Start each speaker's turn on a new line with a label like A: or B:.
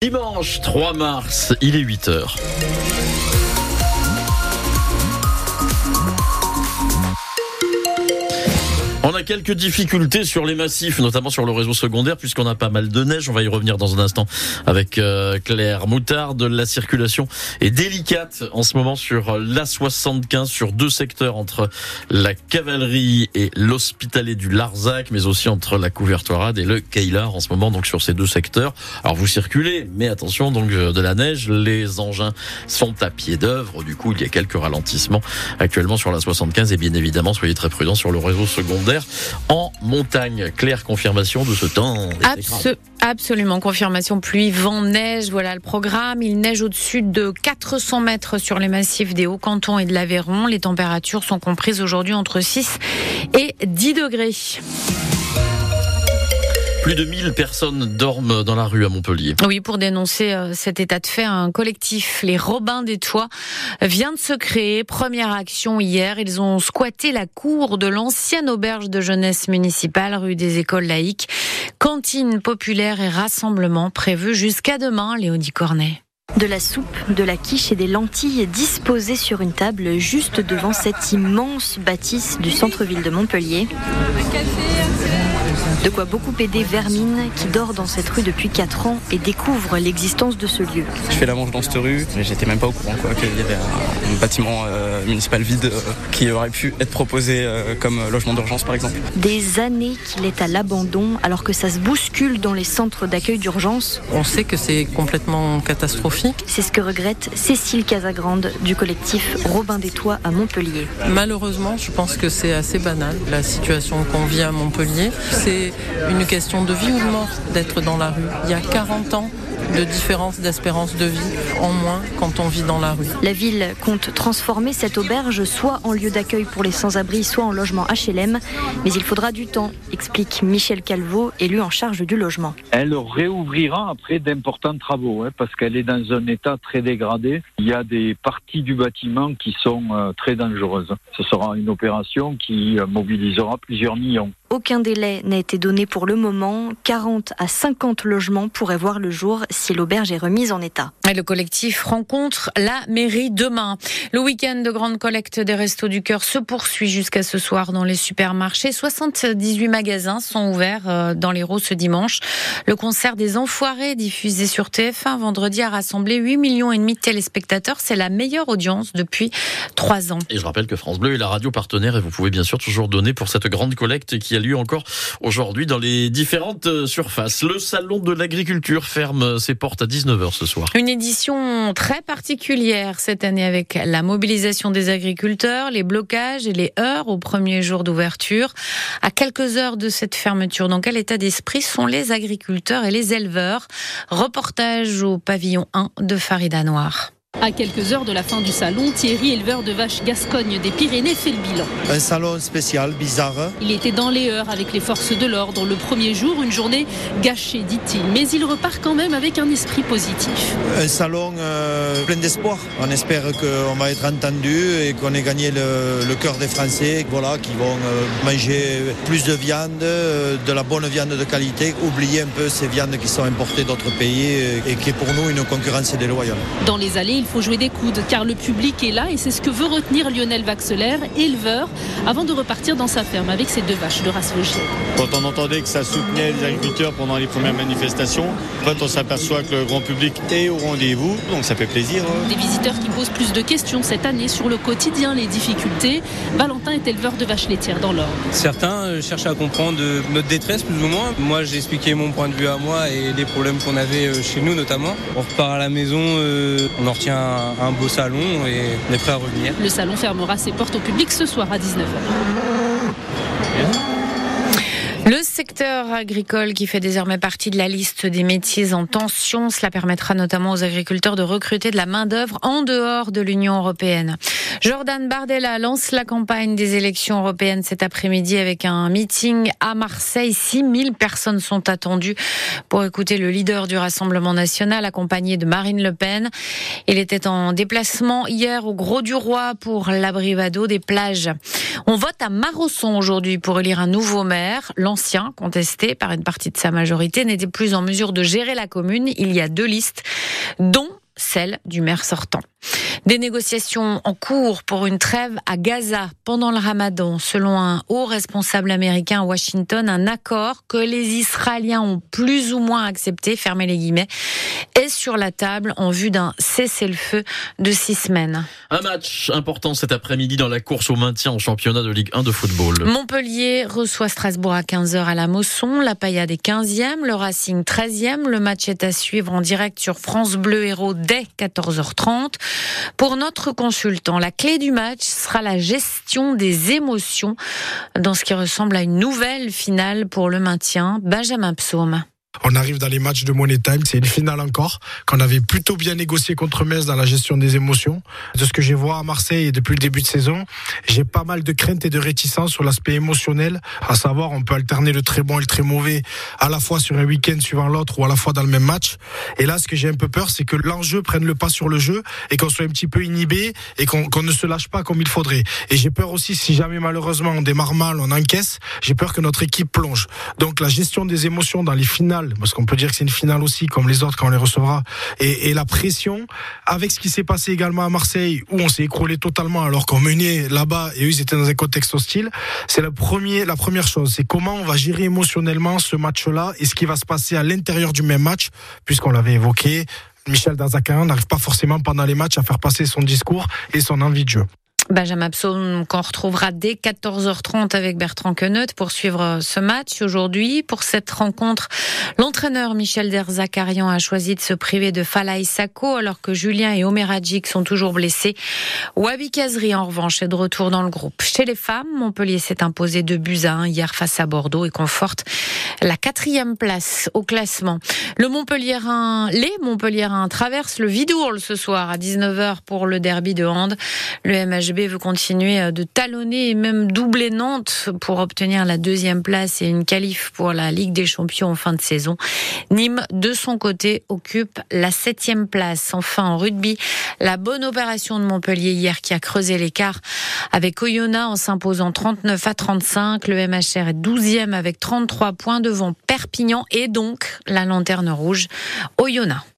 A: Dimanche 3 mars, il est 8 a quelques difficultés sur les massifs, notamment sur le réseau secondaire, puisqu'on a pas mal de neige. On va y revenir dans un instant avec euh, Claire Moutarde. La circulation est délicate en ce moment sur l'A75, sur deux secteurs entre la cavalerie et l'hospitalet du Larzac, mais aussi entre la Couvertoirade et le Keilar en ce moment, donc sur ces deux secteurs. Alors vous circulez, mais attention, donc euh, de la neige, les engins sont à pied d'œuvre. Du coup, il y a quelques ralentissements actuellement sur la 75 et bien évidemment, soyez très prudents sur le réseau secondaire en montagne. Claire confirmation de ce temps.
B: Abs absolument, confirmation pluie, vent, neige, voilà le programme. Il neige au-dessus de 400 mètres sur les massifs des Hauts-Cantons et de l'Aveyron. Les températures sont comprises aujourd'hui entre 6 et 10 degrés.
A: Plus de 1000 personnes dorment dans la rue à Montpellier.
B: Oui, pour dénoncer euh, cet état de fait, un collectif, les Robins des Toits, vient de se créer. Première action hier, ils ont squatté la cour de l'ancienne auberge de jeunesse municipale, rue des Écoles laïques. Cantine populaire et rassemblement prévus jusqu'à demain, Léonie Cornet.
C: De la soupe, de la quiche et des lentilles disposées sur une table juste devant cette immense bâtisse du centre-ville de Montpellier. De quoi beaucoup aider Vermine qui dort dans cette rue depuis 4 ans et découvre l'existence de ce lieu.
D: Je fais la manche dans cette rue, mais j'étais même pas au courant qu'il y avait un, bâtiment euh, municipal vide euh, qui aurait pu être proposé euh, comme logement d'urgence par exemple.
C: Des années qu'il est à l'abandon alors que ça se bouscule dans les centres d'accueil d'urgence.
E: On sait que c'est complètement catastrophique.
C: C'est ce que regrette Cécile Casagrande du collectif Robin des Toits à Montpellier.
E: Malheureusement, je pense que c'est assez banal la situation qu'on vit à Montpellier. C'est une question de vie ou de mort d'être dans la rue. Il y a 40 ans, de différence d'espérance de vie en moins quand on vit dans la rue.
C: La ville compte transformer cette auberge soit en lieu d'accueil pour les sans-abri, soit en logement HLM, mais il faudra du temps, explique Michel Calvo, élu en charge du logement.
F: Elle réouvrira après d'importants travaux, hein, parce qu'elle est dans un état très dégradé. Il y a des parties du bâtiment qui sont euh, très dangereuses. Ce sera une opération qui euh, mobilisera plusieurs millions.
C: Aucun délai n'a été donné pour le moment. 40 à 50 logements pourraient voir le jour si l'auberge est remise en état.
B: Et le collectif rencontre la mairie demain. Le week-end de grande collecte des Restos du Cœur se poursuit jusqu'à ce soir dans les supermarchés. 78 magasins sont ouverts euh, dans les l'Hérault ce dimanche. Le concert des Enfoirés diffusé sur TF1 vendredi a rassemblé 8 millions et demi de téléspectateurs. C'est la meilleure audience depuis trois ans.
A: Et je rappelle que France Bleu est la radio partenaire et vous pouvez bien sûr toujours donner pour cette grande collecte qui a lieu encore aujourd'hui dans les différentes euh, surfaces. Le salon de l'agriculture ferme ses portes à 19h ce soir.
B: Une édition très particulière cette année avec la mobilisation des agriculteurs, les blocages et les heures au premier jour d'ouverture. À quelques heures de cette fermeture, dans quel état d'esprit sont les agriculteurs et les éleveurs Reportage au pavillon 1 de Farida Noir.
G: À quelques heures de la fin du salon, Thierry, éleveur de vaches Gascogne des Pyrénées, fait le bilan.
H: Un salon spécial, bizarre.
G: Il était dans les heures avec les forces de l'ordre. Le premier jour, une journée gâchée, dit-il. Mais il repart quand même avec un esprit positif.
H: Un salon euh, plein d'espoir. On espère qu'on va être entendu et qu'on ait gagné le, cœur des Français, voilà, qui vont euh, manger plus de viande, euh, de la bonne viande de qualité, oublier un peu ces viandes qui sont importées d'autres pays et qui est pour nous une concurrence déloyale.
G: Dans les allées, faut jouer des coudes car le public est là et c'est ce que veut retenir Lionel Vaxelaire, éleveur, avant de repartir dans sa ferme avec ses deux vaches de race vosgienne.
I: Quand on entendait que ça soutenait les agriculteurs pendant les premières manifestations, en fait on s'aperçoit que le grand public est au rendez-vous, donc ça fait plaisir.
G: Des visiteurs qui posent plus de questions cette année sur le quotidien, les difficultés. Valentin est éleveur de vaches laitières dans l'Or.
J: Certains euh, cherchent à comprendre euh, notre détresse plus ou moins. Moi j'ai expliqué mon point de vue à moi et les problèmes qu'on avait euh, chez nous notamment. On repart à la maison, on en retient un, beau salon et on est prêt à revenir.
G: Le salon fermera ses portes au public ce soir à 19h.
B: Le secteur agricole qui fait désormais partie de la liste des métiers en tension, cela permettra notamment aux agriculteurs de recruter de la main-d'œuvre en dehors de l'Union européenne. Jordan Bardella lance la campagne des élections européennes cet après-midi avec un meeting à Marseille. 6000 personnes sont attendues pour écouter le leader du Rassemblement national accompagné de Marine Le Pen. Il était en déplacement hier au Gros du Roi pour l'abrivado des plages. On vote à Marosson aujourd'hui pour élire un nouveau maire contesté par une partie de sa majorité, n'était plus en mesure de gérer la commune. Il y a deux listes, dont celle du maire sortant. Des négociations en cours pour une trêve à Gaza pendant le ramadan. Selon un haut responsable américain à Washington, un accord que les Israéliens ont plus ou moins accepté, fermez les guillemets, est sur la table en vue d'un cessez-le-feu de six semaines.
A: Un match important cet après-midi dans la course au maintien en championnat de Ligue 1 de football.
B: Montpellier reçoit Strasbourg à 15h à la Mosson, la Paillade est 15e, le Racing 13e. Le match est à suivre en direct sur France Bleu Héros dès 14h30. Pour notre consultant, la clé du match sera la gestion des émotions dans ce qui ressemble à une nouvelle finale pour le maintien. Benjamin Psaume.
K: On arrive dans les matchs de Money Time, c'est une finale encore, qu'on avait plutôt bien négocié contre Metz dans la gestion des émotions. De ce que j'ai vu à Marseille depuis le début de saison, j'ai pas mal de craintes et de réticences sur l'aspect émotionnel, à savoir on peut alterner le très bon et le très mauvais à la fois sur un week-end suivant l'autre ou à la fois dans le même match. Et là, ce que j'ai un peu peur, c'est que l'enjeu prenne le pas sur le jeu et qu'on soit un petit peu inhibé et qu'on ne se lâche pas comme il faudrait. Et j'ai peur aussi, si jamais malheureusement on démarre mal, on encaisse, j'ai peur que notre équipe plonge. Donc la gestion des émotions dans les finales parce qu'on peut dire que c'est une finale aussi, comme les autres quand on les recevra, et, la pression, avec ce qui s'est passé également à Marseille, où on s'est écroulé totalement alors qu'on menait là-bas et eux ils étaient dans un contexte hostile, c'est la, la première chose, c'est comment on va gérer émotionnellement ce match-là et ce qui va se passer à l'intérieur du même match, puisqu'on l'avait évoqué, Michel Dazakan n'arrive pas forcément pendant les matchs à faire passer son discours et son envie de jeu.
B: Benjamin Psaume qu'on retrouvera dès 14h30 avec Bertrand Queneut pour suivre ce match aujourd'hui. Pour cette rencontre, l'entraîneur Michel Derzakarian a choisi de se priver de Falaï Sako alors que Julien et Omer Hadjik sont toujours blessés. Wabi Kazri en revanche est de retour dans le groupe. Chez les femmes, Montpellier s'est imposé de buts à 1 hier face à Bordeaux et conforte la quatrième place au classement. Le les Montpellierins traversent le Vidourle ce soir à 19h pour le derby de Hand. Le MHB veut continuer euh, de talonner et même doubler Nantes pour obtenir la deuxième place et une qualif pour la Ligue des Champions en fin de saison. Nîmes, de son côté, occupe la septième place. Enfin, en rugby, la bonne opération de Montpellier hier qui a creusé l'écart avec Oyonnax en s'imposant 39 à 35. Le MHR est 12e avec 33 points devant Perpignan et donc la lanterne rouge Oyonnax.